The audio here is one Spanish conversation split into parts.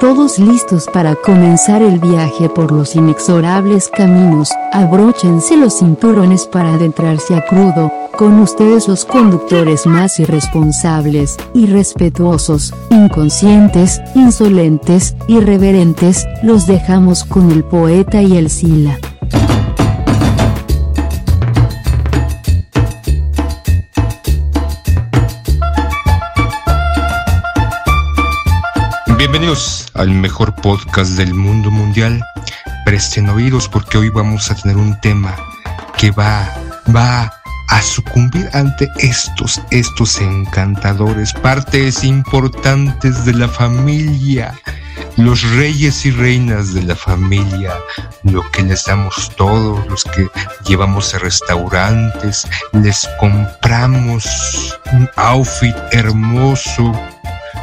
Todos listos para comenzar el viaje por los inexorables caminos, abróchense los cinturones para adentrarse a crudo, con ustedes los conductores más irresponsables, irrespetuosos, inconscientes, insolentes, irreverentes, los dejamos con el poeta y el sila. Bienvenidos al mejor podcast del mundo mundial. Presten oídos porque hoy vamos a tener un tema que va, va a sucumbir ante estos, estos encantadores, partes importantes de la familia, los reyes y reinas de la familia, lo que les damos todos, los que llevamos a restaurantes, les compramos un outfit hermoso,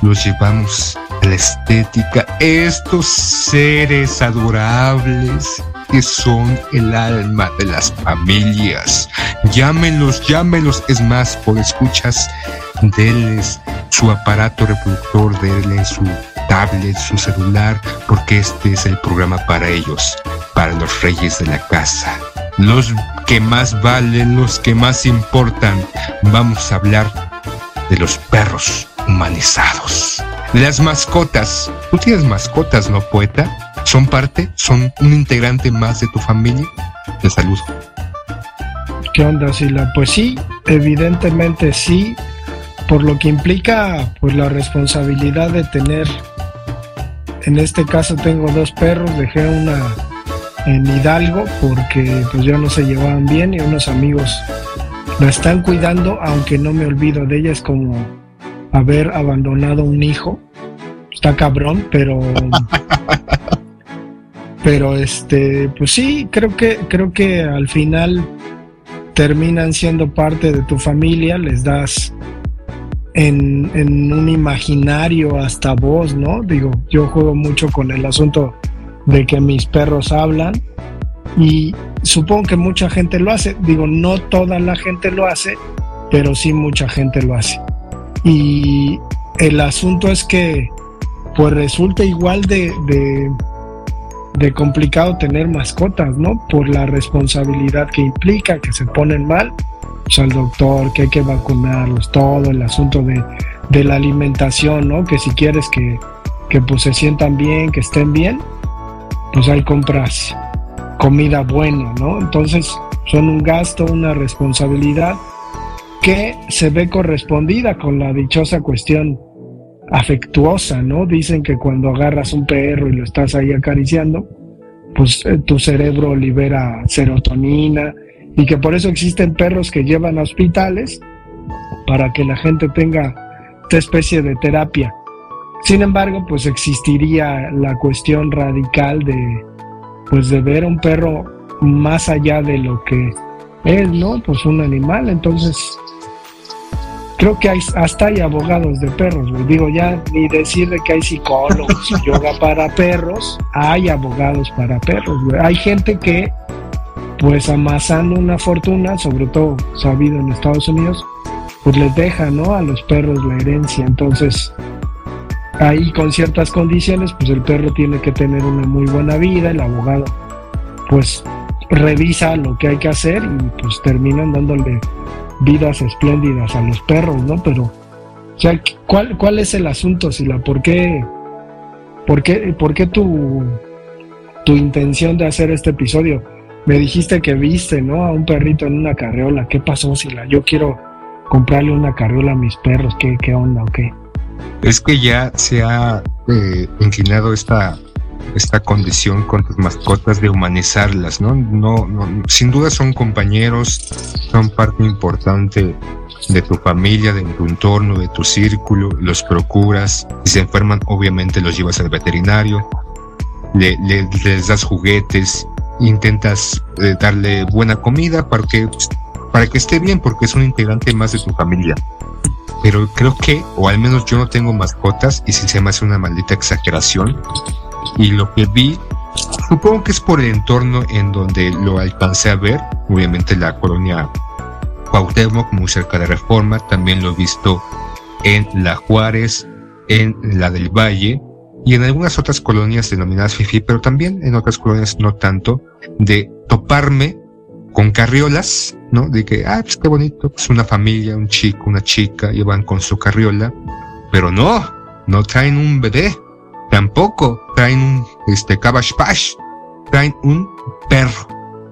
los llevamos la estética, estos seres adorables que son el alma de las familias. Llámenlos, llámenlos. Es más, por escuchas, denles su aparato reproductor, denles su tablet, su celular, porque este es el programa para ellos, para los reyes de la casa. Los que más valen, los que más importan. Vamos a hablar de los perros humanizados las mascotas. ¿Tú tienes mascotas, no poeta? ¿Son parte? ¿Son un integrante más de tu familia? Te saludo. ¿Qué onda, Sila? Pues sí, evidentemente sí, por lo que implica pues la responsabilidad de tener, en este caso tengo dos perros, dejé una en Hidalgo porque pues ya no se llevaban bien y unos amigos la están cuidando, aunque no me olvido de ella, es como haber abandonado un hijo. Está cabrón, pero. pero este, pues sí, creo que, creo que al final terminan siendo parte de tu familia, les das en, en un imaginario hasta vos, ¿no? Digo, yo juego mucho con el asunto de que mis perros hablan y supongo que mucha gente lo hace. Digo, no toda la gente lo hace, pero sí mucha gente lo hace. Y el asunto es que pues resulta igual de, de, complicado tener mascotas, ¿no? Por la responsabilidad que implica, que se ponen mal, pues al doctor, que hay que vacunarlos, todo el asunto de, de la alimentación, ¿no? Que si quieres que, que pues se sientan bien, que estén bien, pues hay compras comida buena, ¿no? Entonces son un gasto, una responsabilidad que se ve correspondida con la dichosa cuestión afectuosa, ¿no? Dicen que cuando agarras un perro y lo estás ahí acariciando, pues eh, tu cerebro libera serotonina y que por eso existen perros que llevan a hospitales para que la gente tenga esta especie de terapia. Sin embargo, pues existiría la cuestión radical de pues de ver un perro más allá de lo que es, ¿no? Pues un animal, entonces creo que hay, hasta hay abogados de perros, Digo, ya ni decir de que hay psicólogos yoga para perros, hay abogados para perros, Hay gente que, pues amasando una fortuna, sobre todo sabido en Estados Unidos, pues les deja, ¿no? A los perros la herencia. Entonces, ahí con ciertas condiciones, pues el perro tiene que tener una muy buena vida, el abogado, pues revisa lo que hay que hacer y pues terminan dándole vidas espléndidas a los perros, ¿no? Pero, o sea, ¿cuál, cuál es el asunto, Sila? ¿Por qué, por qué, por qué tu, tu intención de hacer este episodio? Me dijiste que viste, ¿no? A un perrito en una carriola. ¿Qué pasó, Sila? Yo quiero comprarle una carriola a mis perros. ¿Qué, qué onda o qué? Es que ya se ha eh, inclinado esta esta condición con tus mascotas de humanizarlas, ¿no? No, sin duda son compañeros, son parte importante de tu familia, de tu entorno, de tu círculo, los procuras, si se enferman obviamente los llevas al veterinario, le, les das juguetes, intentas eh, darle buena comida para que, para que esté bien, porque es un integrante más de tu familia. Pero creo que, o al menos yo no tengo mascotas, y si se me hace una maldita exageración, y lo que vi, supongo que es por el entorno en donde lo alcancé a ver, obviamente la colonia Cuauhtémoc, muy cerca de Reforma, también lo he visto en La Juárez, en la del Valle, y en algunas otras colonias denominadas FIFI, pero también en otras colonias no tanto, de toparme con carriolas, ¿no? De que, ah, pues qué bonito, pues una familia, un chico, una chica, llevan con su carriola, pero no, no traen un bebé, tampoco traen un, este, traen un perro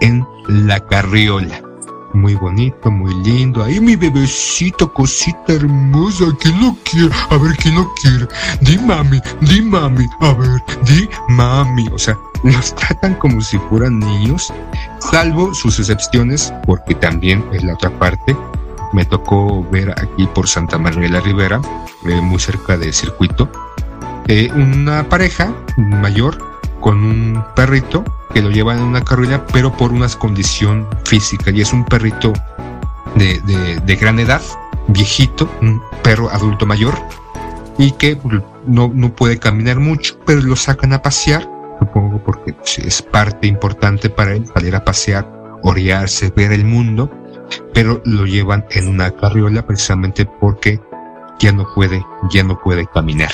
en la carriola muy bonito, muy lindo. Ahí mi bebecito, cosita hermosa, ¿quién lo quiere? A ver, ¿quién lo quiere? Di mami, di mami, a ver, di mami. O sea, los tratan como si fueran niños, salvo sus excepciones, porque también es la otra parte. Me tocó ver aquí por Santa María de la Ribera, eh, muy cerca del circuito, eh, una pareja mayor con un perrito que lo llevan en una carrera, pero por una condición física. Y es un perrito de, de, gran edad, viejito, un perro adulto mayor, y que no, no puede caminar mucho, pero lo sacan a pasear, supongo porque es parte importante para él salir a pasear, orearse, ver el mundo, pero lo llevan en una carriola precisamente porque ya no puede, ya no puede caminar.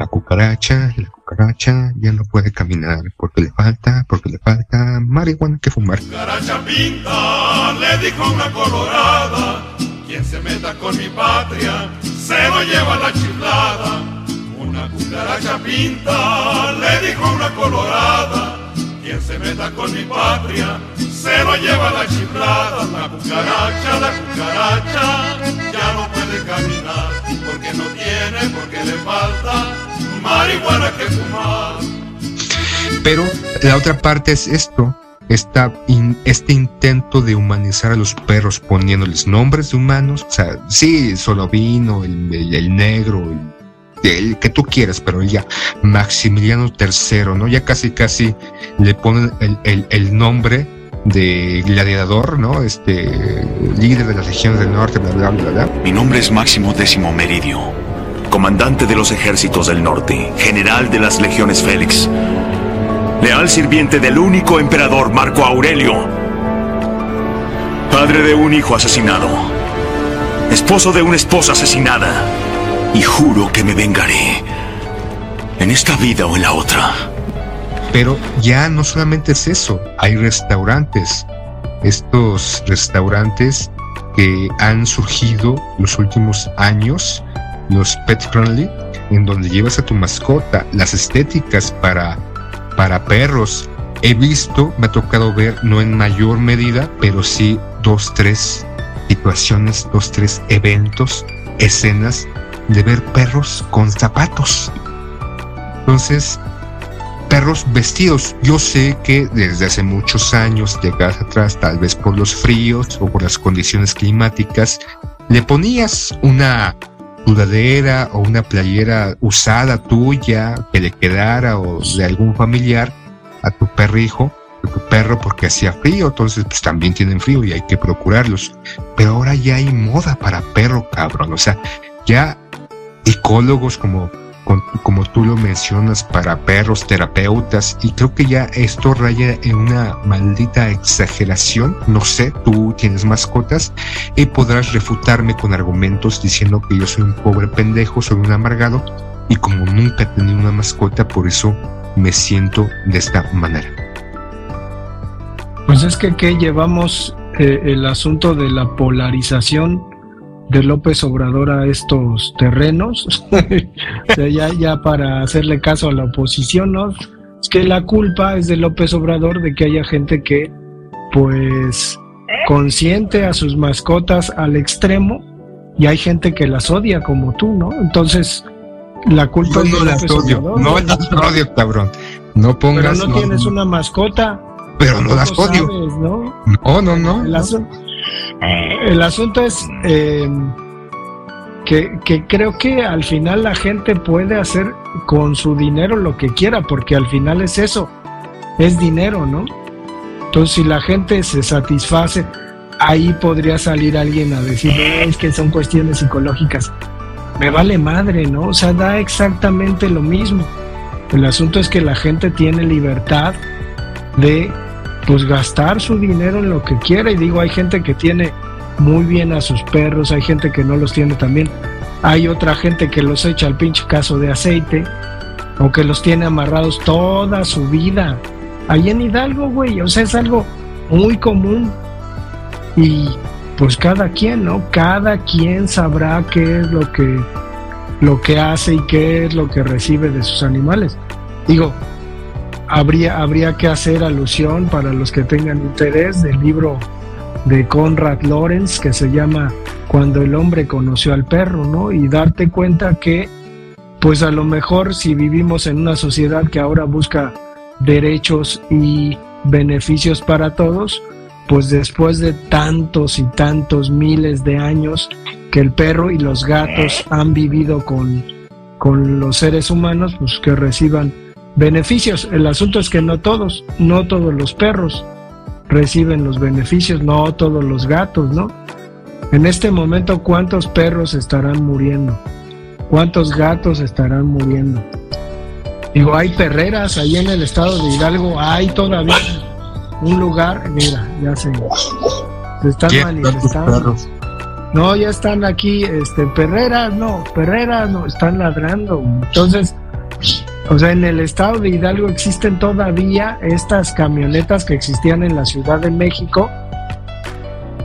La cucaracha, la cucaracha ya no puede caminar porque le falta, porque le falta marihuana que fumar. Cucaracha pinta, le dijo una colorada, quien se meta con mi patria, se lo lleva la chiflada. Una cucaracha pinta, le dijo una colorada, quien se meta con mi patria, se lo lleva la chiflada. La cucaracha, la cucaracha, ya no marihuana que fumar. Pero la otra parte es esto, esta este intento de humanizar a los perros poniéndoles nombres de humanos, o sea, sí, solo vino, el, el, negro, el, que tú quieras, pero ya Maximiliano III, ¿no? Ya casi casi le ponen el, el nombre de gladiador, ¿no? Este líder de las regiones del norte, bla, bla, bla, bla. Mi nombre es Máximo Décimo Meridio comandante de los ejércitos del norte, general de las legiones Félix, leal sirviente del único emperador Marco Aurelio, padre de un hijo asesinado, esposo de una esposa asesinada, y juro que me vengaré, en esta vida o en la otra. Pero ya no solamente es eso, hay restaurantes, estos restaurantes que han surgido los últimos años, los pet friendly, en donde llevas a tu mascota, las estéticas para, para perros. He visto, me ha tocado ver, no en mayor medida, pero sí dos, tres situaciones, dos, tres eventos, escenas de ver perros con zapatos. Entonces, perros vestidos. Yo sé que desde hace muchos años, llegas atrás, tal vez por los fríos o por las condiciones climáticas, le ponías una sudadera o una playera usada tuya que le quedara o de algún familiar a tu perrijo, a tu perro porque hacía frío, entonces pues también tienen frío y hay que procurarlos. Pero ahora ya hay moda para perro, cabrón. O sea, ya ecólogos como como tú lo mencionas, para perros, terapeutas, y creo que ya esto raya en una maldita exageración. No sé, tú tienes mascotas y podrás refutarme con argumentos diciendo que yo soy un pobre pendejo, soy un amargado, y como nunca he tenido una mascota, por eso me siento de esta manera. Pues es que, que llevamos eh, el asunto de la polarización de López Obrador a estos terrenos, ya, ya para hacerle caso a la oposición, ¿no? Es que la culpa es de López Obrador de que haya gente que, pues, consiente a sus mascotas al extremo y hay gente que las odia como tú, ¿no? Entonces, la culpa es de López Obrador. No las odio, cabrón. No pongas. Pero no, tienes una mascota. Pero no las odio. ¿no? no, no, no. El asunto es eh, que, creo que al final la gente puede hacer con su dinero lo que quiera, porque al final es eso, es dinero, ¿no? Entonces si la gente se satisface, ahí podría salir alguien a decir, es que son cuestiones psicológicas. Me vale madre, ¿no? O sea, da exactamente lo mismo. El asunto es que la gente tiene libertad de pues gastar su dinero en lo que quiera y digo, hay gente que tiene muy bien a sus perros, hay gente que no los tiene también, hay otra gente que los echa al pinche caso de aceite o que los tiene amarrados toda su vida. Ahí en Hidalgo, güey, o sea, es algo muy común. Y pues cada quien, ¿no? Cada quien sabrá qué es lo que lo que hace y qué es lo que recibe de sus animales. Digo, habría, habría que hacer alusión para los que tengan interés del libro de Conrad Lorenz que se llama Cuando el hombre conoció al perro, ¿no? Y darte cuenta que, pues a lo mejor si vivimos en una sociedad que ahora busca derechos y beneficios para todos, pues después de tantos y tantos miles de años que el perro y los gatos han vivido con, con los seres humanos, pues que reciban beneficios. El asunto es que no todos, no todos los perros reciben los beneficios, no todos los gatos, ¿no? En este momento, ¿cuántos perros estarán muriendo? ¿Cuántos gatos estarán muriendo? Digo, hay perreras ahí en el estado de Hidalgo, hay todavía un lugar, mira, ya se, se están manifestando. No, ya están aquí, este, perreras, no, perreras, no, están ladrando. Entonces, o sea, en el estado de Hidalgo existen todavía estas camionetas que existían en la Ciudad de México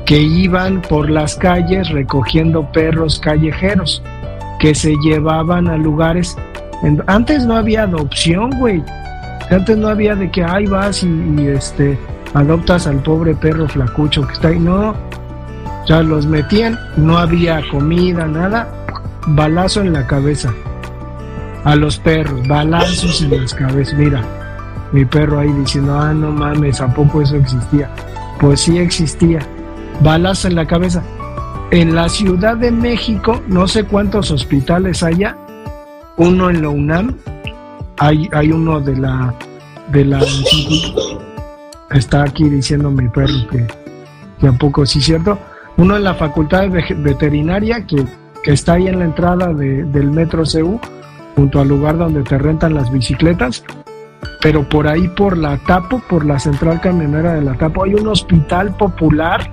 que iban por las calles recogiendo perros callejeros que se llevaban a lugares. Antes no había adopción, güey. Antes no había de que ahí vas y, este adoptas al pobre perro flacucho que está ahí. No. O sea, los metían, no había comida, nada. Balazo en la cabeza a los perros, balazos en las cabezas. Mira, mi perro ahí diciendo, ah, no mames, ¿a poco eso existía? Pues sí existía. Balazos en la cabeza. En la Ciudad de México, no sé cuántos hospitales haya, uno en la UNAM, hay, hay uno de la, de la, está aquí diciendo mi perro que, que a poco sí cierto, uno en la Facultad de Veterinaria que, que está ahí en la entrada del Metro CU, junto al lugar donde te rentan las bicicletas, pero por ahí por la Tapo, por la central camionera de la Tapo, hay un hospital popular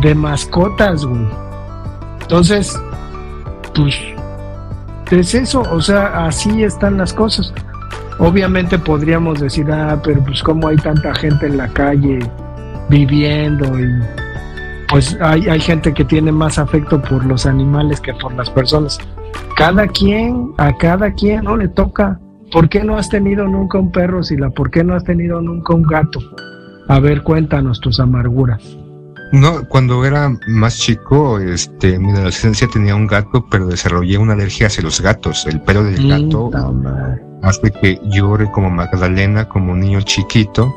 de mascotas, güey. Entonces, pues, es eso, o sea, así están las cosas. Obviamente podríamos decir, ah, pero pues como hay tanta gente en la calle viviendo y pues hay, hay gente que tiene más afecto por los animales que por las personas cada quien, a cada quien no le toca. ¿Por qué no has tenido nunca un perro, Sila? ¿Por qué no has tenido nunca un gato? A ver, cuéntanos tus amarguras. No, cuando era más chico, este, mi adolescencia tenía un gato, pero desarrollé una alergia hacia los gatos. El pelo del gato hace que llore como Magdalena, como un niño chiquito,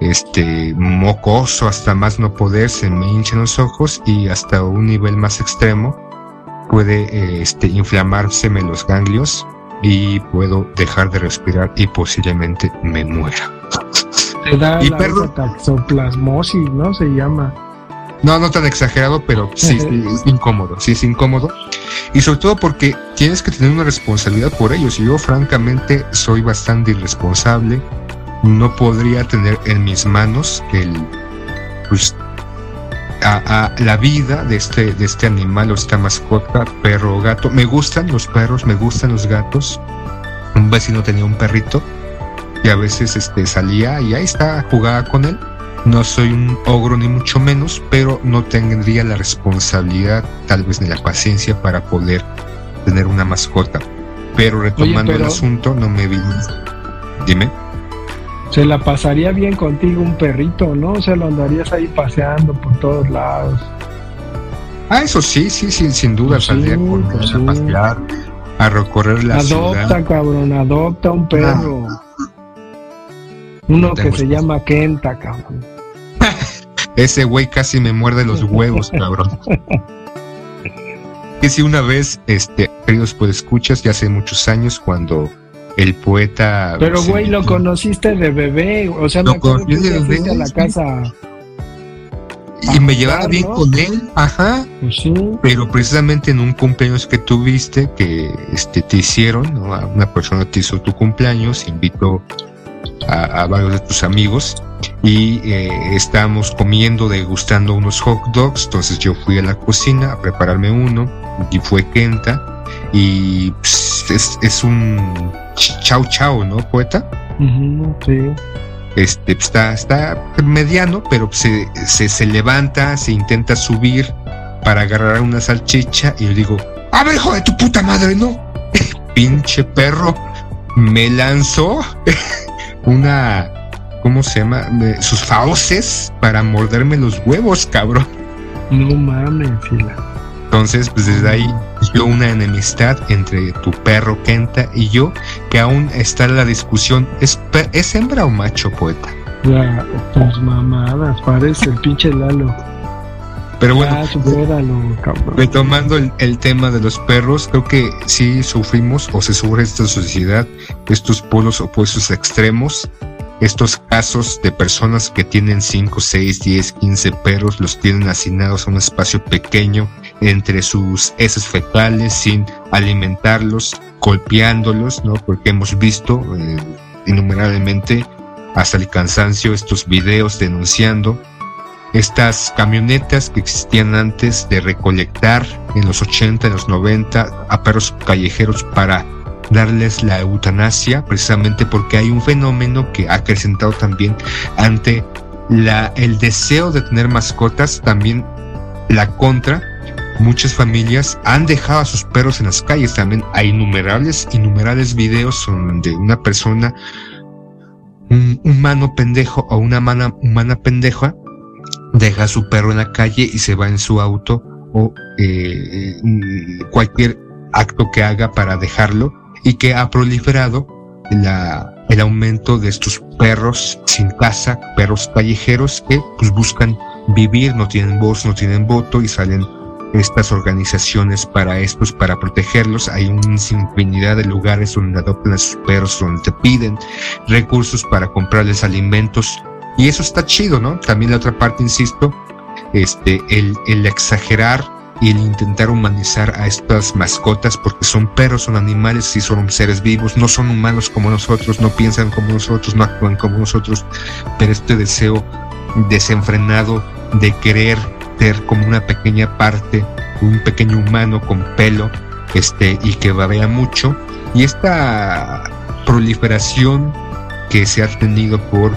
este, mocoso hasta más no poder, se me hinchan los ojos y hasta un nivel más extremo puede este, inflamárseme los ganglios y puedo dejar de respirar y posiblemente me muera. Te da y la taxoplasmosis, ¿no? Se llama. No, no tan exagerado, pero sí, es incómodo, sí es incómodo. Y sobre todo porque tienes que tener una responsabilidad por ellos. Y yo francamente soy bastante irresponsable. No podría tener en mis manos el pues, a, la vida de este, de este animal o esta mascota, perro o gato. Me gustan los perros, me gustan los gatos. Un vecino tenía un perrito y a veces este, salía y ahí está, jugaba con él. No soy un ogro ni mucho menos, pero no tendría la responsabilidad, tal vez ni la paciencia para poder tener una mascota. Pero retomando el asunto, no me vi. Dime se la pasaría bien contigo un perrito, ¿no? O sea, lo andarías ahí paseando por todos lados. Ah, eso sí, sí, sí sin duda, pues salir a pasear, a recorrer la adopta, Adopta, cabrón, adopta un perro. Uno que se llama Kenta, cabrón. Ese güey casi me muerde los huevos, cabrón. que si una vez, este, queridos pues escuchas, ya hace muchos años, cuando el poeta. Pero, güey, lo conociste de bebé. O sea, lo conocí de bebé. a la casa. Y me llevaba bien con él, ajá. Pues sí. Pero precisamente en un cumpleaños que tuviste, que este, te hicieron, ¿no? una persona te hizo tu cumpleaños, invitó a, varios de tus amigos y eh, estábamos comiendo, degustando unos hot dogs. Entonces yo fui a la cocina a prepararme uno y fue Kenta. Y pues, es, es un chau chau, ¿no, poeta? sí. Este, está, está mediano, pero se, se, se, levanta, se intenta subir para agarrar una salchicha y yo digo, a ver, hijo de tu puta madre, ¿no? Pinche perro, me lanzó una, ¿cómo se llama? Sus fauces para morderme los huevos, cabrón. No mames, fila. Entonces, pues desde ahí yo una enemistad entre tu perro Kenta y yo, que aún está en la discusión, ¿es, ¿es hembra o macho poeta? Ya, tus mamadas, parece el pinche Lalo. Pero bueno, retomando el, el, tema de los perros, creo que sí sufrimos o se sufre esta sociedad, estos polos opuestos extremos, estos casos de personas que tienen 5, 6, 10, 15 perros, los tienen asignados a un espacio pequeño entre sus heces fecales sin alimentarlos, golpeándolos, ¿no? Porque hemos visto eh, innumerablemente hasta el cansancio estos videos denunciando estas camionetas que existían antes de recolectar en los 80, en los 90 a perros callejeros para darles la eutanasia, precisamente porque hay un fenómeno que ha acrecentado también ante la, el deseo de tener mascotas, también la contra. Muchas familias han dejado a sus perros en las calles. También hay innumerables, innumerables videos donde una persona, un humano pendejo o una humana, humana pendeja, deja a su perro en la calle y se va en su auto o eh, cualquier acto que haga para dejarlo y que ha proliferado la, el aumento de estos perros sin casa, perros callejeros que pues buscan vivir, no tienen voz, no tienen voto y salen estas organizaciones para estos, para protegerlos. Hay una infinidad de lugares donde adoptan a sus perros, donde te piden recursos para comprarles alimentos. Y eso está chido, ¿no? También la otra parte, insisto, este, el, el exagerar y el intentar humanizar a estas mascotas porque son perros, son animales y son seres vivos, no son humanos como nosotros, no piensan como nosotros, no actúan como nosotros, pero este deseo desenfrenado de querer ser como una pequeña parte, un pequeño humano con pelo, este, y que babea mucho, y esta proliferación que se ha tenido por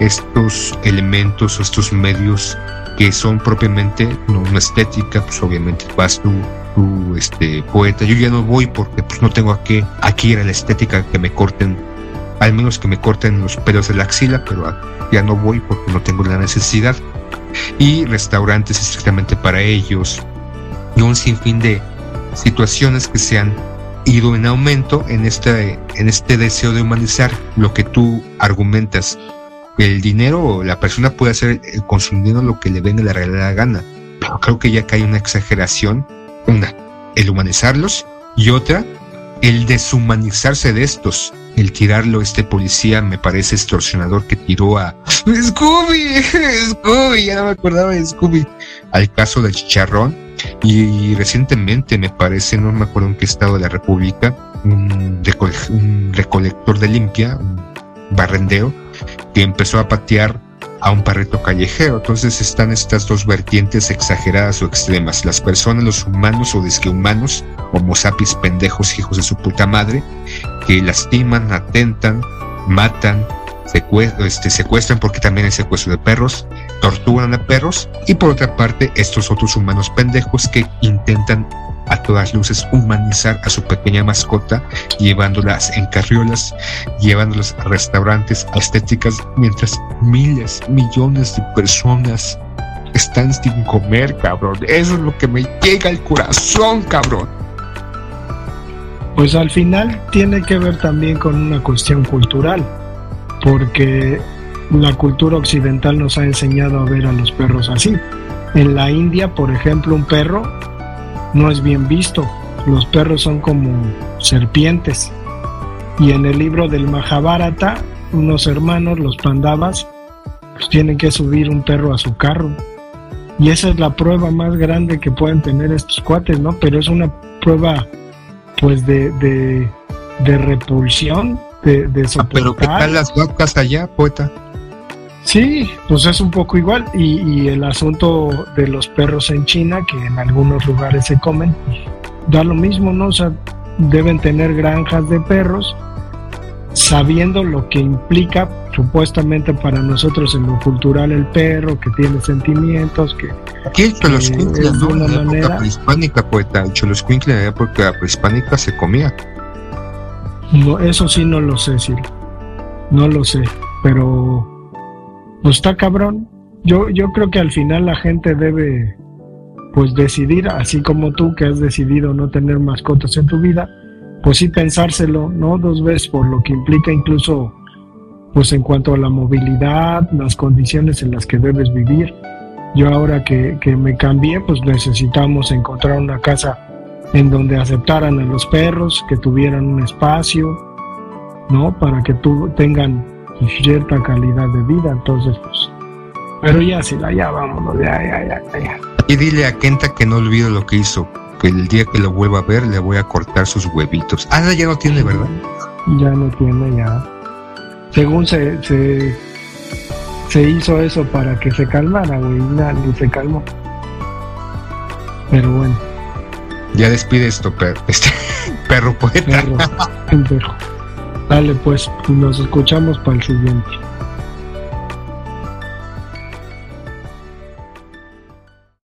estos elementos, estos medios que son propiamente no una estética, pues obviamente vas tú, tú este poeta, yo ya no voy porque pues no tengo aquí, aquí era la estética que me corten, al menos que me corten los pelos de la axila, pero ya no voy porque no tengo la necesidad. Y restaurantes estrictamente para ellos, y un sinfín de situaciones que se han ido en aumento en este, en este deseo de humanizar lo que tú argumentas el dinero, la persona puede hacer eh, consumiendo lo que le venga la realidad gana. Pero creo que ya hay una exageración. Una, el humanizarlos y otra, el deshumanizarse de estos. El tirarlo, este policía me parece extorsionador que tiró a Scooby, Scooby, ya no me acordaba de Scooby, al caso del chicharrón. Y, recientemente me parece, no me acuerdo en qué estado de la República, un, recolector de limpia, un barrendero, que empezó a patear a un perrito callejero. Entonces están estas dos vertientes exageradas o extremas. Las personas, los humanos o humanos, homo sapiens pendejos, hijos de su puta madre, que lastiman, atentan, matan, este, secuestran porque también hay secuestro de perros, torturan a perros y por otra parte estos otros humanos pendejos que intentan a todas luces humanizar a su pequeña mascota, llevándolas en carriolas, llevándolas a restaurantes, estéticas, mientras miles, millones de personas están sin comer, cabrón. Eso es lo que me llega al corazón, cabrón. Pues al final tiene que ver también con una cuestión cultural, porque la cultura occidental nos ha enseñado a ver a los perros así. En la India, por ejemplo, un perro no es bien visto. Los perros son como serpientes. Y en el libro del Mahabharata, unos hermanos, los pandavas, pues tienen que subir un perro a su carro. Y esa es la prueba más grande que pueden tener estos cuates, ¿no? Pero es una prueba, pues, de, de, repulsión, de, de soportar. Ah, pero ¿qué tal las vacas allá, poeta? Sí, pues es un poco igual. Y, el asunto de los perros en China, que en algunos lugares se comen, da lo mismo, ¿no? O sea, deben tener granjas de perros sabiendo lo que implica supuestamente para nosotros en lo cultural el perro, que tiene sentimientos, que... Aquí el Choloscuincle, ¿no? En la época prehispánica, poeta, el Choloscuincle en la época prehispánica se comía. No, eso sí no lo sé, sí. No lo sé, pero... Pues está cabrón. Yo, yo creo que al final la gente debe pues decidir, así como tú que has decidido no tener mascotas en tu vida, pues sí pensárselo, ¿no? Dos veces por lo que implica incluso, pues en cuanto a la movilidad, las condiciones en las que debes vivir. Yo ahora que, que me cambié, pues necesitamos encontrar una casa en donde aceptaran a los perros, que tuvieran un espacio, ¿no? Para que tu, tengan cierta calidad de vida. Entonces, pues, pero ya, sí, ya vámonos, ya, ya, ya, ya. Y dile a Kenta que no olvide lo que hizo que el día que lo vuelva a ver le voy a cortar sus huevitos. Ah, ya no tiene, ¿verdad? Ya no tiene, ya. Según se, se, se hizo eso para que se calmara, güey, ni se calmó. Pero bueno. Ya despide esto, perro, este, perro poeta. Perro, perro. Dale, pues, nos escuchamos para el siguiente.